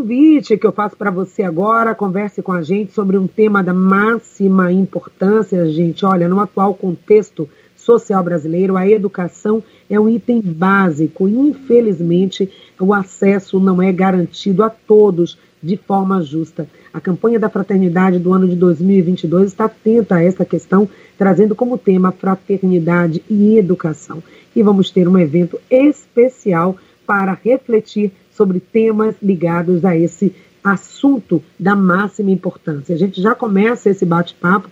convite que eu faço para você agora, converse com a gente sobre um tema da máxima importância, gente. Olha, no atual contexto social brasileiro, a educação é um item básico. Infelizmente, o acesso não é garantido a todos de forma justa. A campanha da fraternidade do ano de 2022 está atenta a essa questão, trazendo como tema fraternidade e educação. E vamos ter um evento especial para refletir sobre temas ligados a esse assunto da máxima importância. A gente já começa esse bate-papo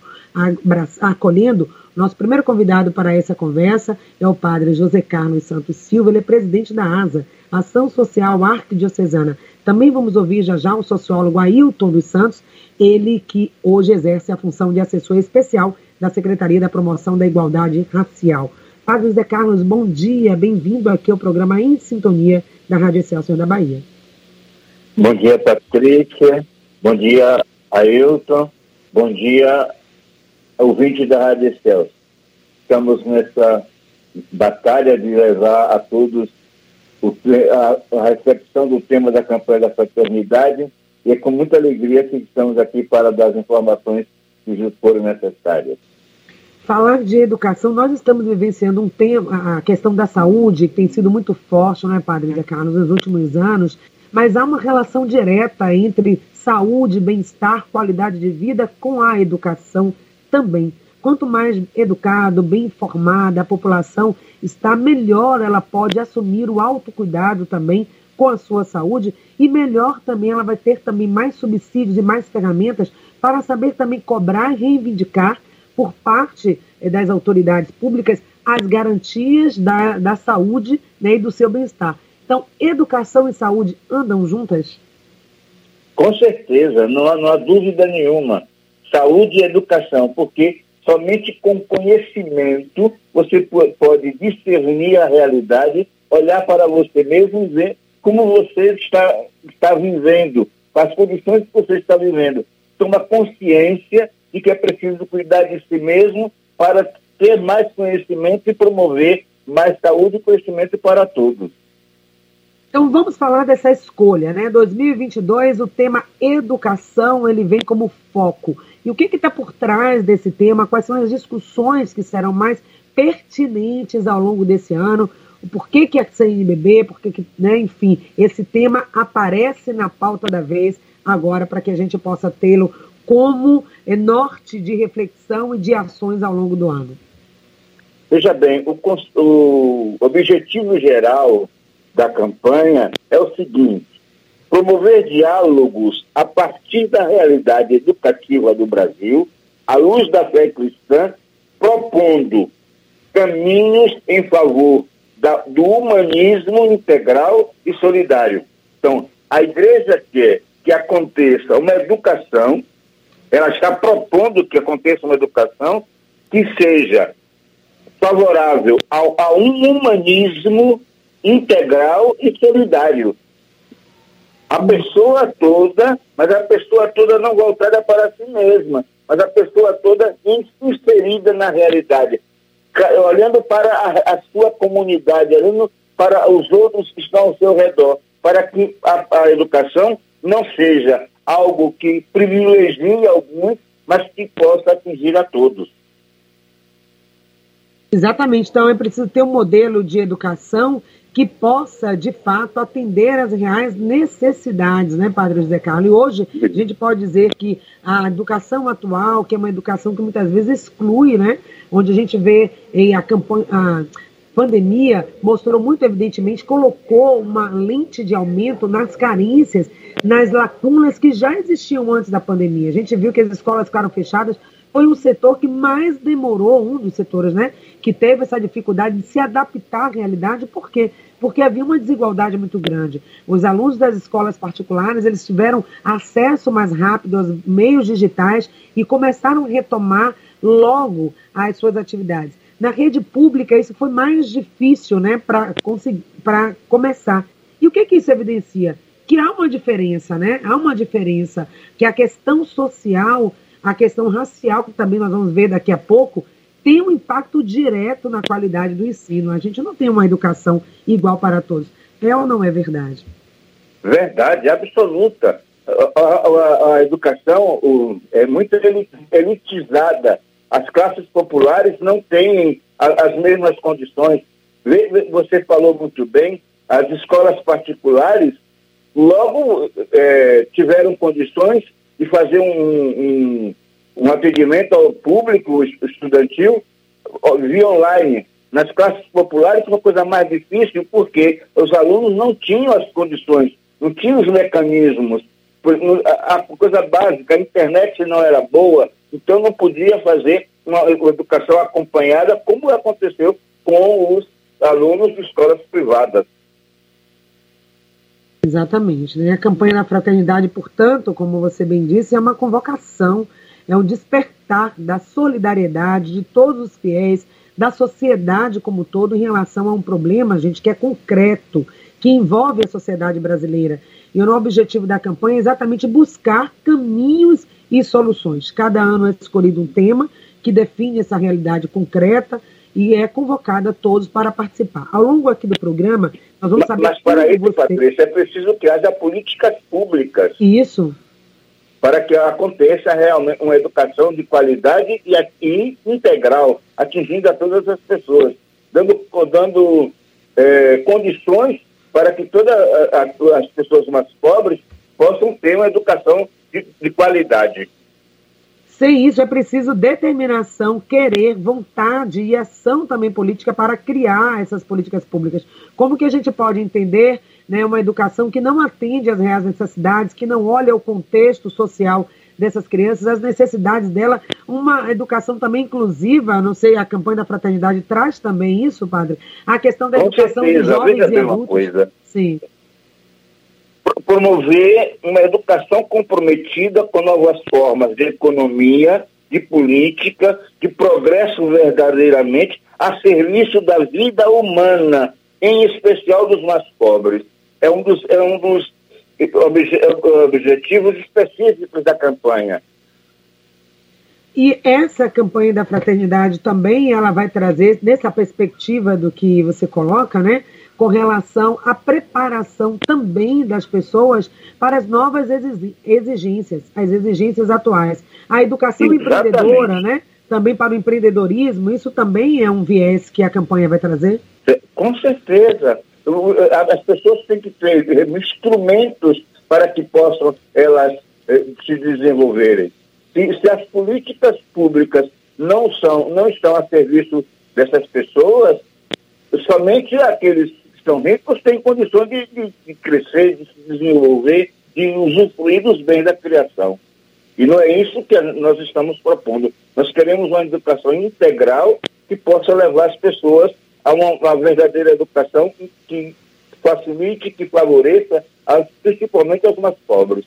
acolhendo nosso primeiro convidado para essa conversa é o padre José Carlos Santos Silva, ele é presidente da ASA, Ação Social Arquidiocesana. Também vamos ouvir já já o sociólogo Ailton dos Santos, ele que hoje exerce a função de assessor especial da Secretaria da Promoção da Igualdade Racial. Padre José Carlos, bom dia, bem-vindo aqui ao programa Em Sintonia da Rádio Excelsior da Bahia. Bom dia, Patrícia. Bom dia, Ailton. Bom dia, ouvinte da Rádio Excelsior. Estamos nessa batalha de levar a todos o, a, a, recepção do tema da campanha da fraternidade e é com muita alegria que estamos aqui para dar as informações que forem necessárias. Falar de educação, nós estamos vivenciando um tema, a questão da saúde, que tem sido muito forte, não é, Padre Zé Carlos, nos últimos anos, mas há uma relação direta entre saúde, bem-estar, qualidade de vida com a educação também. Quanto mais educado, bem informada a população está, melhor ela pode assumir o autocuidado também com a sua saúde e melhor também ela vai ter também mais subsídios e mais ferramentas para saber também cobrar e reivindicar por parte eh, das autoridades públicas as garantias da, da saúde né, e do seu bem-estar. Então, educação e saúde andam juntas? Com certeza, não há, não há dúvida nenhuma saúde e educação, porque somente com conhecimento você pode discernir a realidade, olhar para você mesmo e ver como você está, está vivendo, as condições que você está vivendo. Toma consciência de que é preciso cuidar de si mesmo para ter mais conhecimento e promover mais saúde e conhecimento para todos. Então vamos falar dessa escolha, né? 2022, o tema educação, ele vem como foco. E o que está por trás desse tema? Quais são as discussões que serão mais pertinentes ao longo desse ano? O porquê que a CNBB, porque que, né, enfim, esse tema aparece na pauta da vez agora para que a gente possa tê-lo como norte de reflexão e de ações ao longo do ano. Veja bem, o, o objetivo geral da campanha é o seguinte: promover diálogos a partir da realidade educativa do Brasil, à luz da fé cristã, propondo caminhos em favor da, do humanismo integral e solidário. Então, a igreja quer que aconteça uma educação, ela está propondo que aconteça uma educação que seja favorável ao, a um humanismo integral e solidário. A pessoa toda, mas a pessoa toda não voltada para si mesma, mas a pessoa toda inserida na realidade, olhando para a, a sua comunidade, olhando para os outros que estão ao seu redor, para que a, a educação não seja algo que privilegie alguns, mas que possa atingir a todos. Exatamente. Então é preciso ter um modelo de educação que possa, de fato, atender às reais necessidades, né, Padre José Carlos? E hoje a gente pode dizer que a educação atual, que é uma educação que muitas vezes exclui, né, onde a gente vê em a campanha. A pandemia mostrou muito evidentemente, colocou uma lente de aumento nas carências, nas lacunas que já existiam antes da pandemia. A gente viu que as escolas ficaram fechadas foi um setor que mais demorou, um dos setores, né, que teve essa dificuldade de se adaptar à realidade, por quê? Porque havia uma desigualdade muito grande. Os alunos das escolas particulares, eles tiveram acesso mais rápido aos meios digitais e começaram a retomar logo as suas atividades. Na rede pública, isso foi mais difícil, né, para começar. E o que que isso evidencia? Que há uma diferença, né? Há uma diferença que a questão social a questão racial, que também nós vamos ver daqui a pouco, tem um impacto direto na qualidade do ensino. A gente não tem uma educação igual para todos. É ou não é verdade? Verdade, absoluta. A, a, a educação o, é muito elitizada. As classes populares não têm a, as mesmas condições. Você falou muito bem, as escolas particulares logo é, tiveram condições de fazer um, um, um atendimento ao público estudantil via online. Nas classes populares, uma coisa mais difícil, porque os alunos não tinham as condições, não tinham os mecanismos. A coisa básica, a internet não era boa, então não podia fazer uma educação acompanhada, como aconteceu com os alunos de escolas privadas. Exatamente. Né? A campanha da fraternidade, portanto, como você bem disse, é uma convocação, é um despertar da solidariedade de todos os fiéis, da sociedade como todo em relação a um problema, gente, que é concreto, que envolve a sociedade brasileira. E o objetivo da campanha é exatamente buscar caminhos e soluções. Cada ano é escolhido um tema que define essa realidade concreta e é convocada todos para participar. Ao longo aqui do programa, nós vamos saber. Mas para isso, você... Patrícia, é preciso que haja políticas públicas. Isso. Para que aconteça realmente uma educação de qualidade e, e integral, atingindo a todas as pessoas, dando, dando é, condições para que todas as pessoas mais pobres possam ter uma educação de, de qualidade. Sem isso, é preciso determinação, querer, vontade e ação também política para criar essas políticas públicas. Como que a gente pode entender né, uma educação que não atende às reais necessidades, que não olha o contexto social dessas crianças, as necessidades dela, uma educação também inclusiva, não sei, a campanha da fraternidade traz também isso, padre? A questão da Com educação certeza, de jovens e adultos. Coisa. Sim promover uma educação comprometida com novas formas de economia, de política, de progresso verdadeiramente a serviço da vida humana, em especial dos mais pobres. É um dos, é um dos obje, objetivos específicos da campanha. E essa campanha da fraternidade também ela vai trazer, nessa perspectiva do que você coloca, né? Com relação à preparação também das pessoas para as novas exigências, as exigências atuais. A educação Exatamente. empreendedora, né? Também para o empreendedorismo, isso também é um viés que a campanha vai trazer? Com certeza. As pessoas têm que ter instrumentos para que possam elas eh, se desenvolverem. Se, se as políticas públicas não são, não estão a serviço dessas pessoas, somente aqueles são ricos têm condições de, de, de, crescer, de se desenvolver, de usufruir dos bens da criação. E não é isso que nós estamos propondo. Nós queremos uma educação integral que possa levar as pessoas a uma, uma verdadeira educação que, que facilite, que favoreça, as, principalmente aos mais pobres.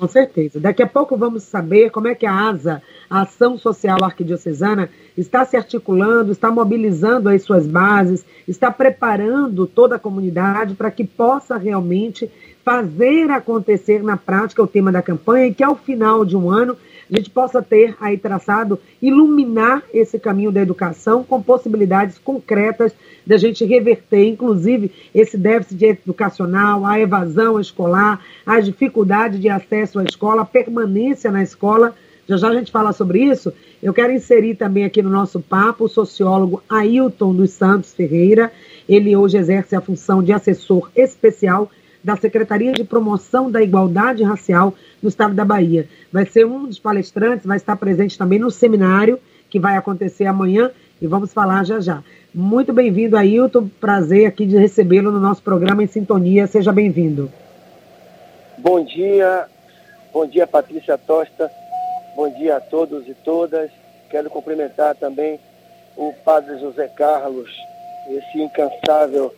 Com certeza. Daqui a pouco vamos saber como é que a ASA, a Ação Social Arquidiocesana, está se articulando, está mobilizando as suas bases, está preparando toda a comunidade para que possa realmente fazer acontecer na prática o tema da campanha e que ao final de um ano a gente possa ter aí traçado, iluminar esse caminho da educação com possibilidades concretas da gente reverter, inclusive, esse déficit educacional, a evasão escolar, as dificuldades de acesso à escola, a permanência na escola. Já já a gente fala sobre isso. Eu quero inserir também aqui no nosso papo o sociólogo Ailton dos Santos Ferreira. Ele hoje exerce a função de assessor especial da Secretaria de Promoção da Igualdade Racial no estado da Bahia. Vai ser um dos palestrantes, vai estar presente também no seminário que vai acontecer amanhã e vamos falar já já. Muito bem-vindo, Ailton. Prazer aqui de recebê-lo no nosso programa em Sintonia. Seja bem-vindo. Bom dia, bom dia, Patrícia Tosta. Bom dia a todos e todas. Quero cumprimentar também o Padre José Carlos, esse incansável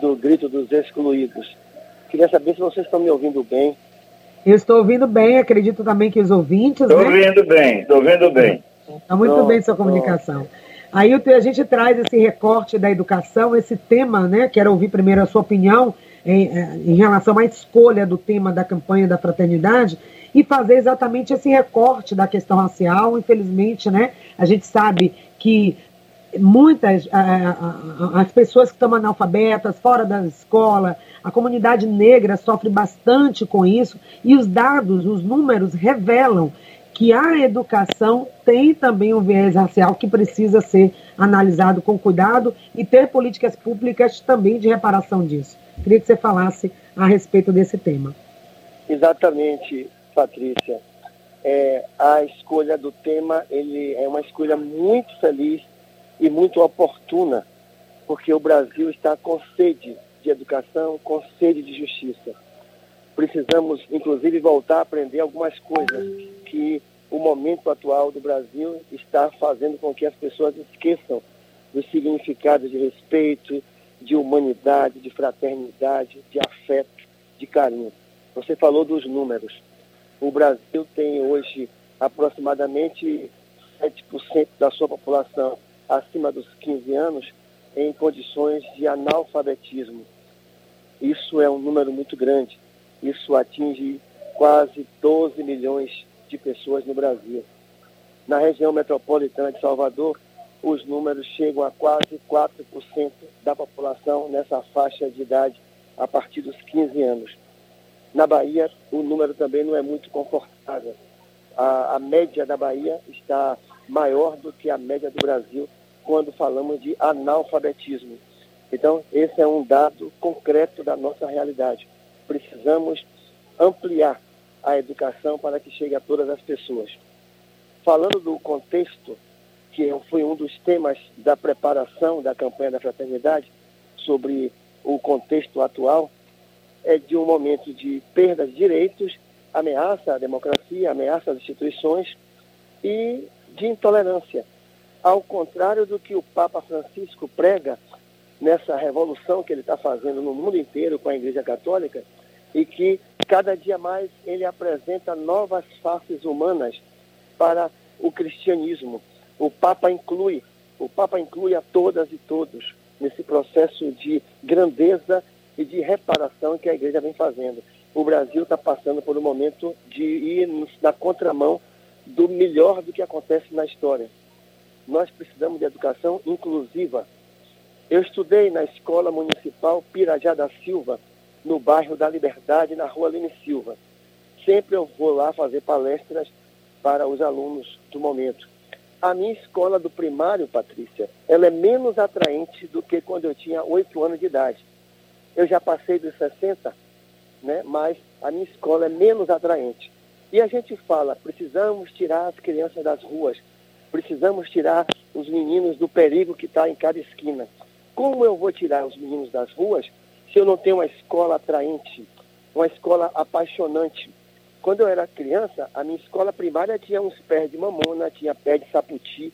do grito dos excluídos. Queria saber se vocês estão me ouvindo bem. Eu estou ouvindo bem, acredito também que os ouvintes. Estou né? ouvindo bem, estou ouvindo bem. Está muito bem sua comunicação. Aí a gente traz esse recorte da educação, esse tema, né? Quero ouvir primeiro a sua opinião em, é, em relação à escolha do tema da campanha da fraternidade e fazer exatamente esse recorte da questão racial. Infelizmente, né? A gente sabe que muitas as pessoas que estão analfabetas, fora da escola, a comunidade negra sofre bastante com isso, e os dados, os números revelam que a educação tem também um viés racial que precisa ser analisado com cuidado e ter políticas públicas também de reparação disso. Queria que você falasse a respeito desse tema. Exatamente, Patrícia. É, a escolha do tema ele é uma escolha muito feliz e muito oportuna, porque o Brasil está com sede de educação, com sede de justiça. Precisamos, inclusive, voltar a aprender algumas coisas que o momento atual do Brasil está fazendo com que as pessoas esqueçam dos significados de respeito, de humanidade, de fraternidade, de afeto, de carinho. Você falou dos números. O Brasil tem hoje aproximadamente 7% da sua população acima dos 15 anos em condições de analfabetismo. Isso é um número muito grande. Isso atinge quase 12 milhões de pessoas no Brasil. Na região metropolitana de Salvador, os números chegam a quase 4% da população nessa faixa de idade a partir dos 15 anos. Na Bahia, o número também não é muito confortável. A, a média da Bahia está maior do que a média do Brasil quando falamos de analfabetismo. Então, esse é um dado concreto da nossa realidade. Precisamos ampliar a educação para que chegue a todas as pessoas. Falando do contexto, que foi um dos temas da preparação da campanha da fraternidade, sobre o contexto atual, é de um momento de perda de direitos, ameaça à democracia, ameaça às instituições e de intolerância. Ao contrário do que o Papa Francisco prega nessa revolução que ele está fazendo no mundo inteiro com a Igreja Católica, e que cada dia mais ele apresenta novas faces humanas para o cristianismo. O Papa inclui, o Papa inclui a todas e todos nesse processo de grandeza e de reparação que a igreja vem fazendo. O Brasil está passando por um momento de ir na contramão do melhor do que acontece na história. Nós precisamos de educação inclusiva. Eu estudei na Escola Municipal Pirajá da Silva, no bairro da Liberdade, na rua Lene Silva. Sempre eu vou lá fazer palestras para os alunos do momento. A minha escola do primário, Patrícia, ela é menos atraente do que quando eu tinha oito anos de idade. Eu já passei dos 60, né, mas a minha escola é menos atraente. E a gente fala, precisamos tirar as crianças das ruas, precisamos tirar os meninos do perigo que está em cada esquina. Como eu vou tirar os meninos das ruas se eu não tenho uma escola atraente, uma escola apaixonante. Quando eu era criança, a minha escola primária tinha uns pés de mamona, tinha pé de saputi,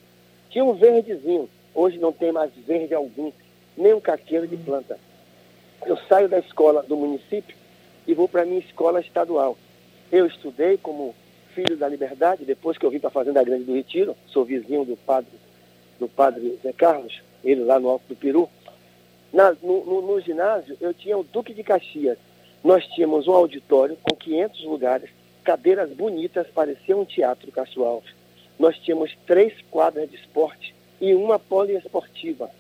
tinha um verdezinho. Hoje não tem mais verde algum, nem um caqueiro de planta. Eu saio da escola do município e vou para a minha escola estadual. Eu estudei como filho da liberdade, depois que eu vim para a Fazenda Grande do Retiro, sou vizinho do padre, do padre Zé Carlos, ele lá no Alto do Peru. Na, no, no, no, ginásio, eu tinha o Duque de Caxias. Nós tínhamos um auditório com 500 lugares, cadeiras bonitas, parecia um teatro Castro Alves. Nós tínhamos três quadras de esporte e uma poliesportiva.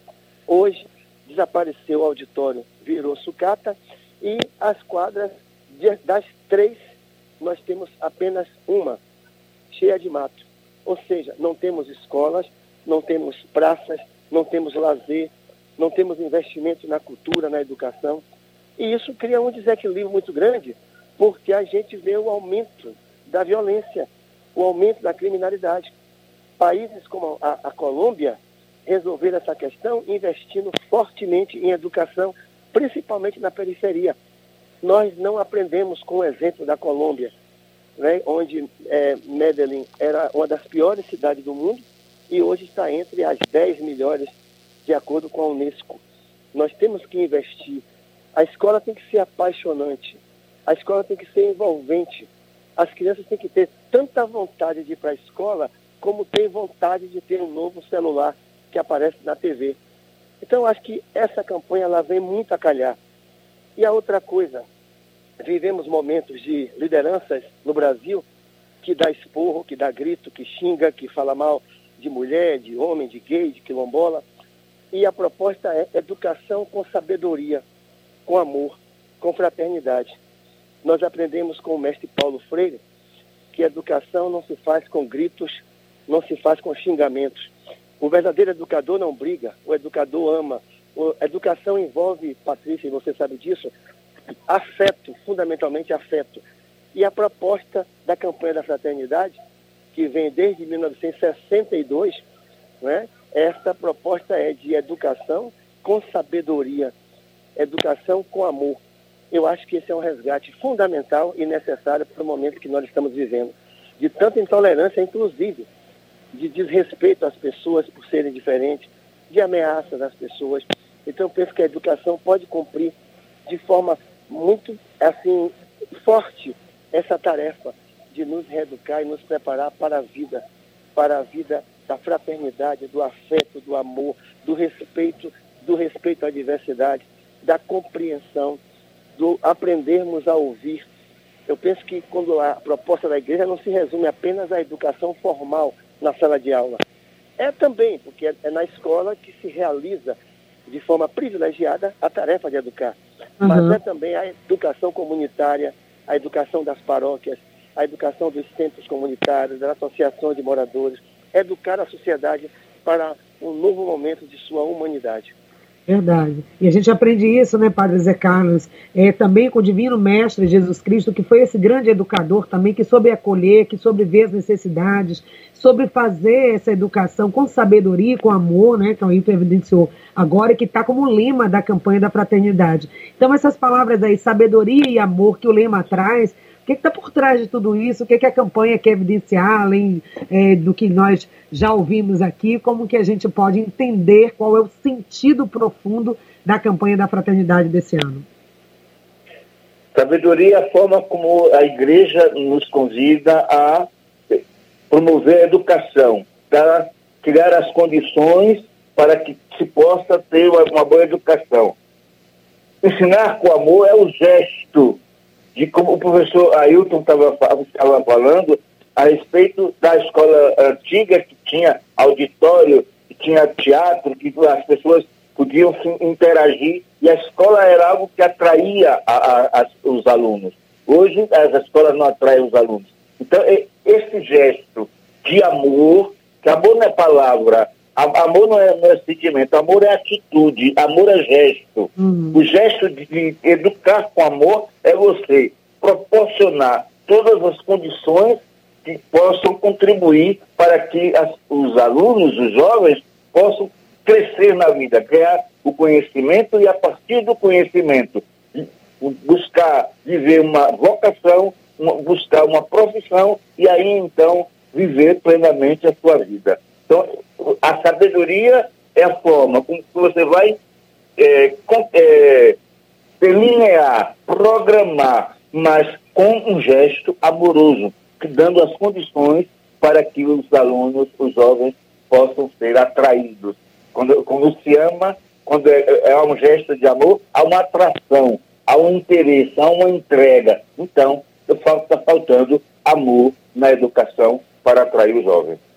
Hoje, desapareceu o auditório, virou sucata e as quadras, de, das três, nós temos apenas uma, cheia de mato. Ou seja, não temos escolas, não temos praças, não temos lazer, não temos investimento na cultura, na educação. E isso cria um desequilíbrio muito grande, porque a gente vê o aumento da violência, o aumento da criminalidade. Países como a, a Colômbia resolveram essa questão investindo fortemente em educação, principalmente na periferia. Nós não aprendemos com o exemplo da Colômbia, né, onde é, Medellín era uma das piores cidades do mundo e hoje está entre as 10 melhores de acordo com a Unesco. Nós temos que investir. A escola tem que ser apaixonante. A escola tem que ser envolvente. As crianças têm que ter tanta vontade de ir para a escola como tem vontade de ter um novo celular que aparece na TV. Então, acho que essa campanha ela vem muito a calhar. E a outra coisa, vivemos momentos de lideranças no Brasil que dá esporro, que dá grito, que xinga, que fala mal de mulher, de homem, de gay, de quilombola. E a proposta é educação com sabedoria, com amor, com fraternidade. Nós aprendemos com o mestre Paulo Freire que educação não se faz com gritos, não se faz com xingamentos. O verdadeiro educador não briga, o educador ama. Educação envolve, Patrícia, e você sabe disso, afeto, fundamentalmente afeto. E a proposta da campanha da fraternidade, que vem desde 1962, né, essa proposta é de educação com sabedoria, educação com amor. Eu acho que esse é um resgate fundamental e necessário para o momento que nós estamos vivendo, de tanta intolerância, inclusive, de desrespeito às pessoas por serem diferentes, de ameaças às pessoas. Então, eu penso que a educação pode cumprir de forma muito, assim, forte essa tarefa de nos reeducar e nos preparar para a vida, para a vida da fraternidade, do afeto, do amor, do respeito, do respeito à diversidade, da compreensão, do aprendermos a ouvir. Eu penso que quando a proposta da igreja não se resume apenas à educação formal na sala de aula. É também, porque é, é na escola que se realiza de forma privilegiada a tarefa de educar. Uhum. Mas é também a educação comunitária, a educação das paróquias, a educação dos centros comunitários, da associação de moradores, educar a sociedade para um novo momento de sua humanidade. Verdade. E a gente aprende isso, né, Padre Zé Carlos, é, também com o Divino Mestre Jesus Cristo, que foi esse grande educador também, que soube acolher, que soube ver as necessidades, sobre fazer essa educação com sabedoria com amor, né, que o Ailton evidenciou agora, que está como lema da campanha da fraternidade. Então, essas palavras aí, sabedoria e amor, que o lema traz, que está por trás de tudo isso? O que, que a campanha quer evidenciar, além é, do que nós já ouvimos aqui? Como que a gente pode entender qual é o sentido profundo da campanha da fraternidade desse ano? Sabedoria é a forma como a igreja nos convida a promover a educação, para criar as condições para que se possa ter uma boa educação. Ensinar com amor é o gesto de como o professor Ailton estava falando a respeito da escola antiga, que tinha auditório, que tinha teatro, que as pessoas podiam interagir, e a escola era algo que atraía a, a, a, os alunos. Hoje, as escolas não atraem os alunos. Então, esse gesto de amor, que amor não é palavra, Amor não é, não é sentimento, amor é atitude, amor é gesto. Uhum. O gesto de, educar com amor é você proporcionar todas as condições que possam contribuir para que as, os alunos, os jovens, possam crescer na vida, criar o conhecimento e, a partir do conhecimento, buscar viver uma vocação, uma, buscar uma profissão e aí então viver plenamente a sua vida. Então, a sabedoria é a forma como você vai é, com, é, delinear, programar, mas com um gesto amoroso, dando as condições para que os alunos, os jovens, possam ser atraídos. Quando, quando se ama, quando é, é um gesto de amor, há uma atração, há um interesse, há uma entrega. Então, está faltando amor na educação para atrair os jovens.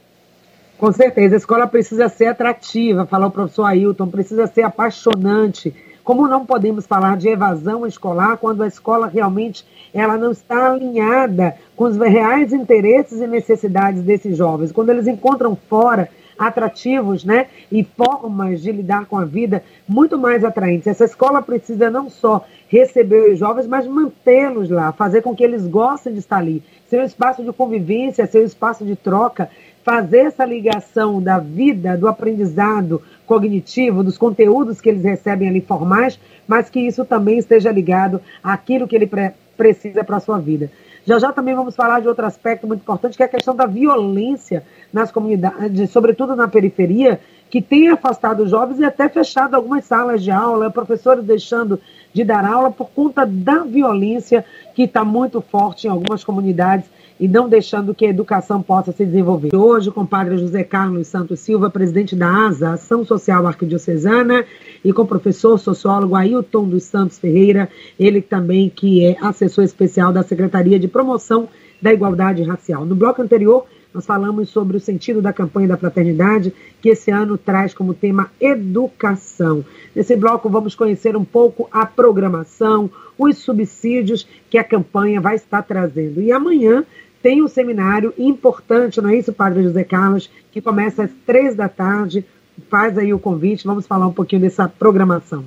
Com certeza, a escola precisa ser atrativa, falar o professor Ailton, precisa ser apaixonante. Como não podemos falar de evasão escolar quando a escola realmente ela não está alinhada com os reais interesses e necessidades desses jovens? Quando eles encontram fora atrativos, né, e formas de lidar com a vida muito mais atraentes. Essa escola precisa não só receber os jovens, mas mantê-los lá, fazer com que eles gostem de estar ali. Ser um espaço de convivência, ser um espaço de troca, fazer essa ligação da vida, do aprendizado cognitivo, dos conteúdos que eles recebem ali formais, mas que isso também esteja ligado àquilo que ele pre precisa para a sua vida. Já já também vamos falar de outro aspecto muito importante, que é a questão da violência nas comunidades, sobretudo na periferia, que tem afastado jovens e até fechado algumas salas de aula, professores deixando de dar aula por conta da violência que está muito forte em algumas comunidades e não deixando que a educação possa se desenvolver. Hoje, com o padre José Carlos Santos Silva, presidente da ASA, Ação Social Arquidiocesana, e com o professor sociólogo Ailton dos Santos Ferreira, ele também que é assessor especial da Secretaria de Promoção da Igualdade Racial. No bloco anterior, nós falamos sobre o sentido da campanha da fraternidade, que esse ano traz como tema educação. Nesse bloco, vamos conhecer um pouco a programação, os subsídios que a campanha vai estar trazendo. E amanhã tem um seminário importante, não é isso, Padre José Carlos, que começa às três da tarde. Faz aí o convite, vamos falar um pouquinho dessa programação.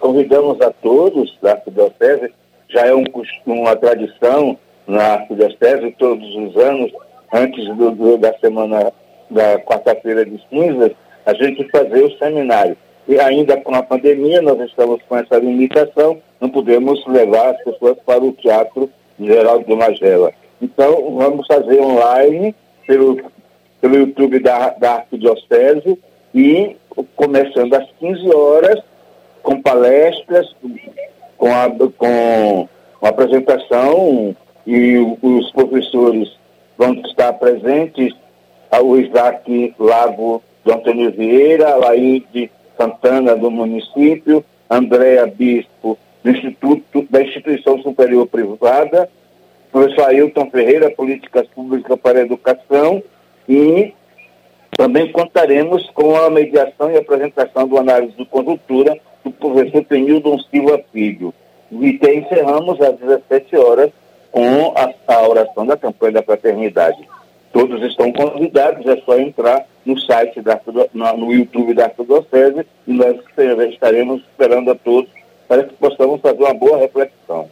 Convidamos a todos da Arquidiocese, já é um, uma tradição na Arquidiocese, todos os anos, antes do, do, da semana da quarta-feira de cinzas, a gente fazer o seminário. E ainda com a pandemia, nós estamos com essa limitação, não podemos levar as pessoas para o Teatro Geral do Magela. Então, vamos fazer online pelo, pelo YouTube da, da Arquidiocese e começando às 15 horas, com palestras, com a, com a apresentação e os professores vão estar presentes, o Isaac Lago do Antônio Vieira, Laíde Santana do município, Andréa Bispo do Instituto da Instituição Superior Privada, professor Ailton Ferreira, Políticas Públicas para a Educação, e também contaremos com a mediação e apresentação do análise de conjuntura do professor Penildon Silva Filho. E encerramos às 17 horas com a, a oração da campanha da fraternidade. Todos estão convidados, é só entrar no site, da, no YouTube da Arquidiocese e nós estaremos esperando a todos para que possamos fazer uma boa reflexão.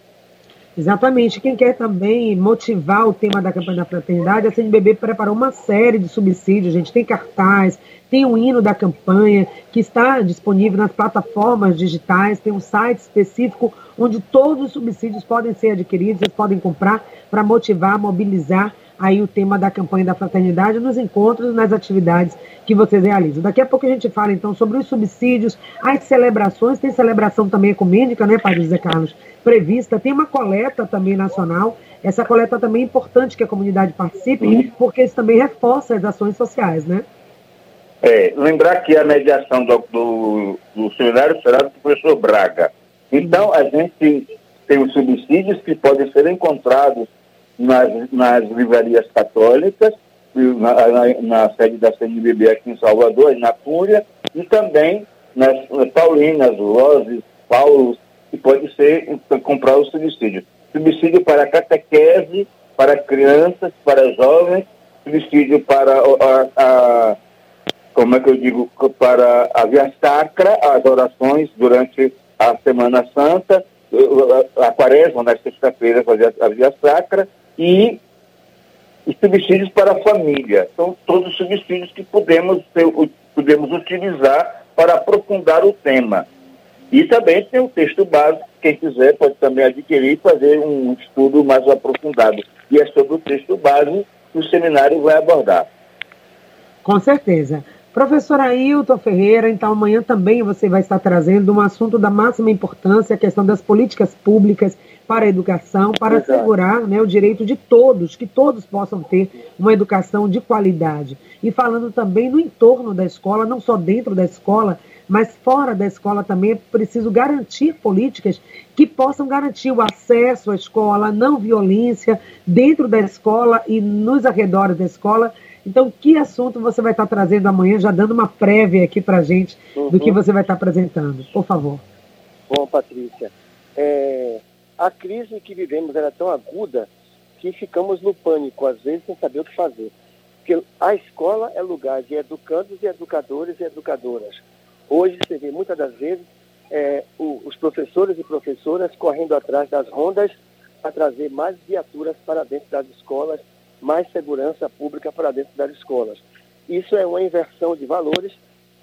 Exatamente. Quem quer também motivar o tema da campanha da fraternidade, a CNBB preparou uma série de subsídios, gente. Tem cartaz, tem um hino da campanha que está disponível nas plataformas digitais, tem um site específico onde todos os subsídios podem ser adquiridos, vocês podem comprar para motivar, mobilizar aí o tema da campanha da fraternidade nos encontros, nas atividades que vocês realizam. Daqui a pouco a gente fala então sobre os subsídios, as celebrações, tem celebração também ecumênica, né, Padre José Carlos, prevista, tem uma coleta também nacional, essa coleta também é importante que a comunidade participe, porque isso também reforça as ações sociais, né? É, lembrar que a mediação do, do, do seminário será do professor Braga. Então, a gente tem os subsídios que podem ser encontrados nas, nas livrarias católicas, na, na, na, sede da CNBB aqui em Salvador, em Natúria, e também nas, nas Paulinas, Roses, Paulos, que pode ser comprar o subsídio. Subsídio para catequese, para crianças, para jovens, subsídio para a, a como é que eu digo, para a via sacra, as orações durante a Semana Santa, a quaresma, na sexta-feira, fazer a via sacra, e os subsídios para a família. São todos os subsídios que podemos, ter, podemos utilizar para aprofundar o tema. E também tem o texto básico, quem quiser pode também adquirir e fazer um estudo mais aprofundado. E é sobre o texto básico que o seminário vai abordar. Com certeza. Professora Ailton Ferreira, então amanhã também você vai estar trazendo um assunto da máxima importância, a questão das políticas públicas para a educação, para Exato. assegurar né, o direito de todos, que todos possam ter uma educação de qualidade. E falando também no entorno da escola, não só dentro da escola, mas fora da escola também é preciso garantir políticas que possam garantir o acesso à escola, a não violência dentro da escola e nos arredores da escola. Então, que assunto você vai estar trazendo amanhã, já dando uma prévia aqui para a gente uhum. do que uhum. você vai estar apresentando? Por favor. Bom, Patrícia, é, a crise que vivemos era tão aguda que ficamos no pânico, às vezes, sem saber o que fazer. Porque a escola é lugar de educandos e educadores e educadoras. Hoje, você vê muitas das vezes é, o, os professores e professoras correndo atrás das rondas para trazer mais viaturas para dentro das escolas, mais segurança pública para dentro das escolas. Isso é uma inversão de valores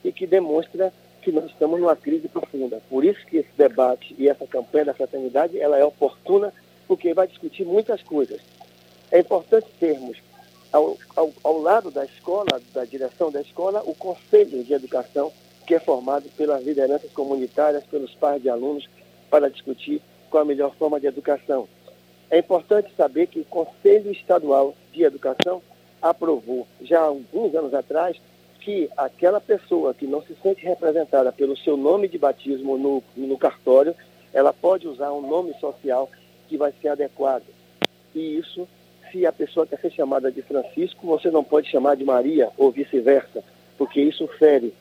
e que demonstra que nós estamos numa crise profunda. Por isso que esse debate e essa campanha da fraternidade ela é oportuna, porque vai discutir muitas coisas. É importante termos, ao, ao, ao lado da escola, da direção da escola, o Conselho de Educação, que é formado pelas lideranças comunitárias, pelos pais de alunos, para discutir qual a melhor forma de educação. É importante saber que o Conselho Estadual de Educação aprovou, já há alguns anos atrás, que aquela pessoa que não se sente representada pelo seu nome de batismo no, no cartório, ela pode usar um nome social que vai ser adequado. E isso se a pessoa quer ser chamada de Francisco, você não pode chamar de Maria ou vice-versa, porque isso fere.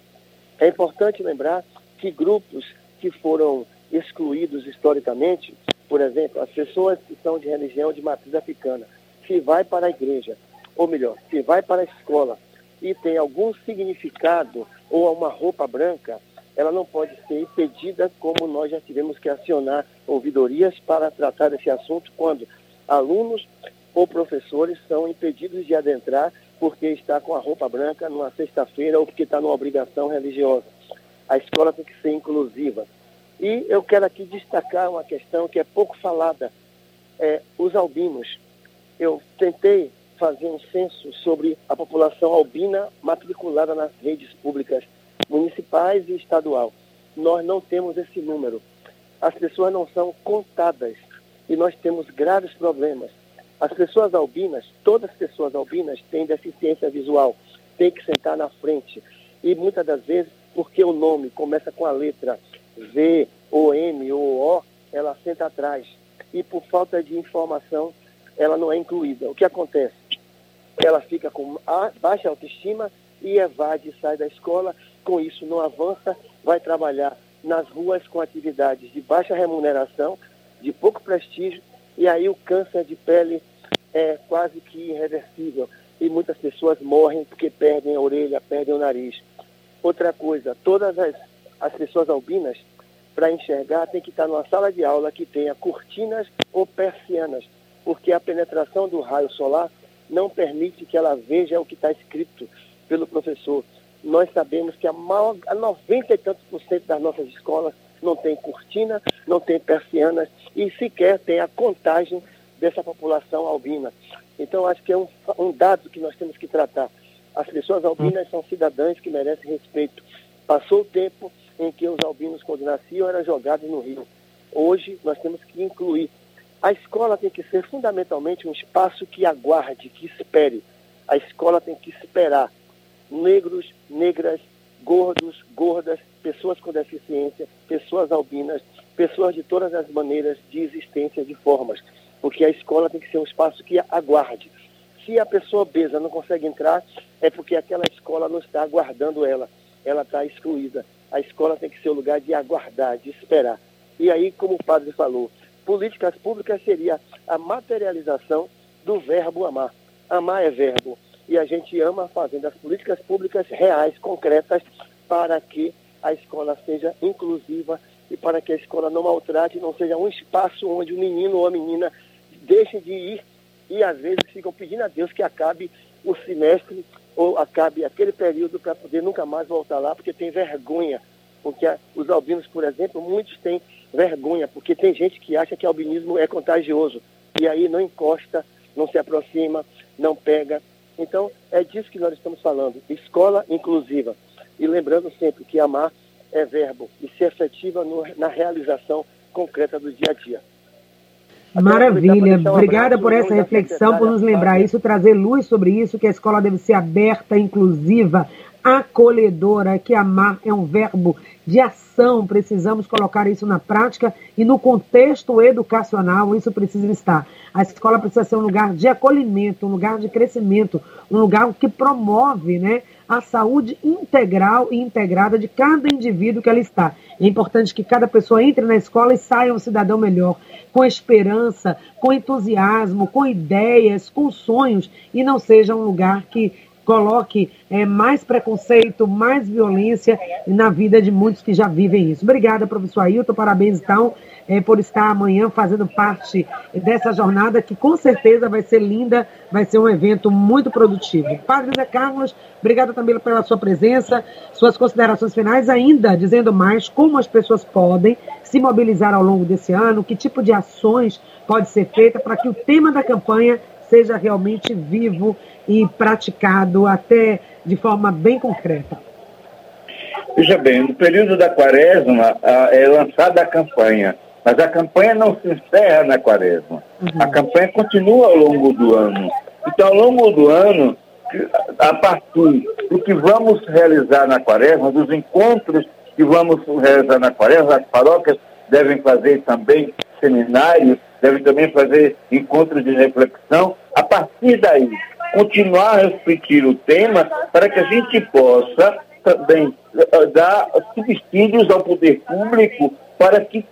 É importante lembrar que grupos que foram excluídos historicamente, por exemplo, as pessoas que são de religião de matriz africana, se vai para a igreja, ou melhor, se vai para a escola e tem algum significado ou uma roupa branca, ela não pode ser impedida, como nós já tivemos que acionar ouvidorias para tratar desse assunto, quando alunos ou professores são impedidos de adentrar porque está com a roupa branca numa sexta-feira ou porque está numa obrigação religiosa. A escola tem que ser inclusiva. E eu quero aqui destacar uma questão que é pouco falada, é, os albinos. Eu tentei fazer um censo sobre a população albina matriculada nas redes públicas municipais e estadual. Nós não temos esse número. As pessoas não são contadas e nós temos graves problemas. As pessoas albinas, todas as pessoas albinas têm deficiência visual, têm que sentar na frente. E muitas das vezes, porque o nome começa com a letra V, ou M, ou O, ela senta atrás. E por falta de informação, ela não é incluída. O que acontece? Ela fica com baixa autoestima e evade sai da escola. Com isso, não avança, vai trabalhar nas ruas com atividades de baixa remuneração, de pouco prestígio, e aí o câncer de pele é quase que irreversível. E muitas pessoas morrem porque perdem a orelha, perdem o nariz. Outra coisa, todas as, as pessoas albinas para enxergar tem que estar numa sala de aula que tenha cortinas ou persianas, porque a penetração do raio solar não permite que ela veja o que está escrito pelo professor. Nós sabemos que a, maior, a 90 e tantos por cento das nossas escolas não tem cortina, não tem persianas e sequer tem a contagem dessa população albina. Então, acho que é um, um dado que nós temos que tratar. As pessoas albinas são cidadãs que merecem respeito. Passou o tempo, em que os albinos, quando nasciam, eram jogados no rio. Hoje, nós temos que incluir. A escola tem que ser fundamentalmente um espaço que aguarde, que espere. A escola tem que esperar negros, negras, gordos, gordas, pessoas com deficiência, pessoas albinas, pessoas de todas as maneiras de existência, de formas. Porque a escola tem que ser um espaço que aguarde. Se a pessoa obesa não consegue entrar, é porque aquela escola não está aguardando ela. Ela está excluída a escola tem que ser o lugar de aguardar, de esperar. E aí, como o padre falou, políticas públicas seria a materialização do verbo amar. Amar é verbo. E a gente ama fazendo as políticas públicas reais, concretas, para que a escola seja inclusiva e para que a escola não maltrate, não seja um espaço onde o menino ou a menina deixem de ir e às vezes ficam pedindo a Deus que acabe o semestre ou acabe aquele período para poder nunca mais voltar lá, porque tem vergonha. Porque os albinos, por exemplo, muitos têm vergonha, porque tem gente que acha que albinismo é contagioso. E aí não encosta, não se aproxima, não pega. Então, é disso que nós estamos falando. Escola inclusiva. E lembrando sempre que amar é verbo e se efetiva no, na realização concreta do dia a dia. Maravilha, obrigada por essa reflexão, por nos lembrar isso, trazer luz sobre isso, que a escola deve ser aberta, inclusiva, acolhedora, que amar é um verbo de ação, precisamos colocar isso na prática e no contexto educacional isso precisa estar. A escola precisa ser um lugar de acolhimento, um lugar de crescimento, um lugar que promove né, a saúde integral e integrada de cada indivíduo que ela está. É importante que cada pessoa entre na escola e saia um cidadão melhor, com esperança, com entusiasmo, com ideias, com sonhos, e não seja um lugar que coloque é, mais preconceito, mais violência na vida de muitos que já vivem isso. Obrigada, professor Ailton, parabéns então é, por estar amanhã fazendo parte dessa jornada que com certeza vai ser linda, vai ser um evento muito produtivo. Padre Zé Carlos, obrigada também pela sua presença, suas considerações finais, ainda dizendo mais como as pessoas podem se mobilizar ao longo desse ano, que tipo de ações pode ser feita para que o tema da campanha seja realmente vivo e praticado até de forma bem concreta? Veja bem, no período da quaresma é lançada a campanha, mas a campanha não se encerra na quaresma. Uhum. A campanha continua ao longo do ano. Então, ao longo do ano, a partir do que vamos realizar na quaresma, dos encontros que vamos realizar na quaresma, as paróquias devem fazer também seminários, devem também fazer encontros de reflexão. A partir daí, continuar a refletir o tema para que a gente possa também eh, dar subsídios ao poder público para que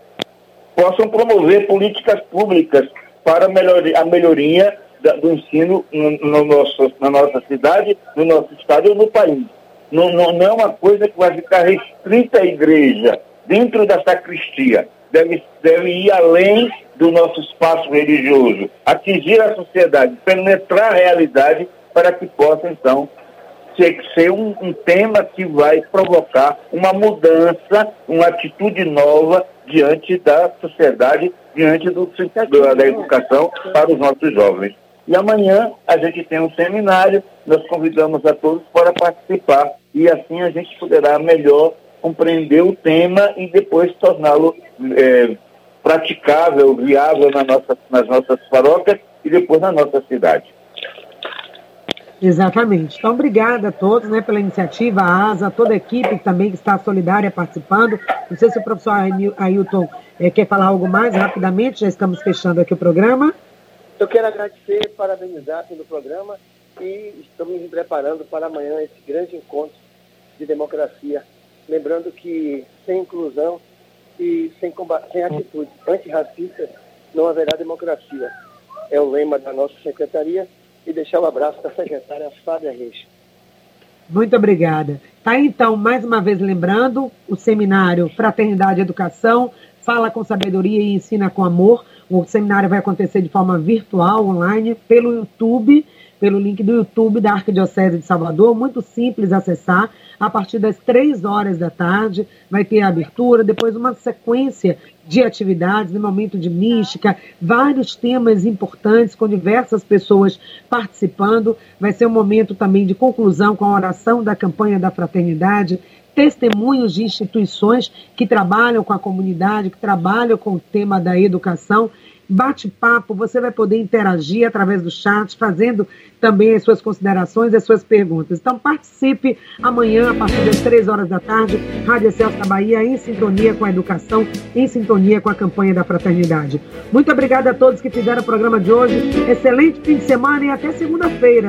possam promover políticas públicas para a melhoria do ensino no, no nosso, na nossa cidade, no nosso estado e no país. Não, não, não, é uma coisa que vai ficar restrita à igreja, dentro da sacristia. Deve, deve ir além do nosso espaço religioso, atingir a sociedade, penetrar a realidade para que possa, então, ser, um, um tema que vai provocar uma mudança, uma atitude nova diante da sociedade, diante do, do, da educação para os nossos jovens. E amanhã a gente tem um seminário, nós convidamos a todos para participar e assim a gente poderá melhor compreender o tema e depois torná-lo é, praticável, viável na nossa, nas nossas paróquias e depois na nossa cidade. Exatamente. Então, obrigada a todos né, pela iniciativa, a ASA, toda a equipe também que está solidária participando. Não sei se o professor Ailton é, quer falar algo mais rapidamente, já estamos fechando aqui o programa. Eu quero agradecer, parabenizar pelo programa e estamos nos preparando para amanhã esse grande encontro de democracia. Lembrando que sem inclusão e sem, sem atitude antirracista não haverá democracia. É o lema da nossa secretaria e deixar o um abraço da secretária Fábia Reis. Muito obrigada. Tá então, mais uma vez lembrando, o seminário Fraternidade e Educação, Fala com Sabedoria e Ensina com Amor. O seminário vai acontecer de forma virtual, online, pelo YouTube pelo link do YouTube da Arquidiocese de Salvador, muito simples acessar. A partir das três horas da tarde vai ter a abertura, depois uma sequência de atividades, no momento de mística, vários temas importantes com diversas pessoas participando. Vai ser um momento também de conclusão com a oração da campanha da fraternidade, testemunhos de instituições que trabalham com a comunidade, que trabalham com o tema da educação bate-papo, você vai poder interagir através do chat, fazendo também as suas considerações, as suas perguntas. Então participe amanhã, a partir das três horas da tarde, Rádio Celso da Bahia, em sintonia com a educação, em sintonia com a campanha da fraternidade. Muito obrigada a todos que fizeram o programa de hoje. Excelente fim de semana e até segunda-feira.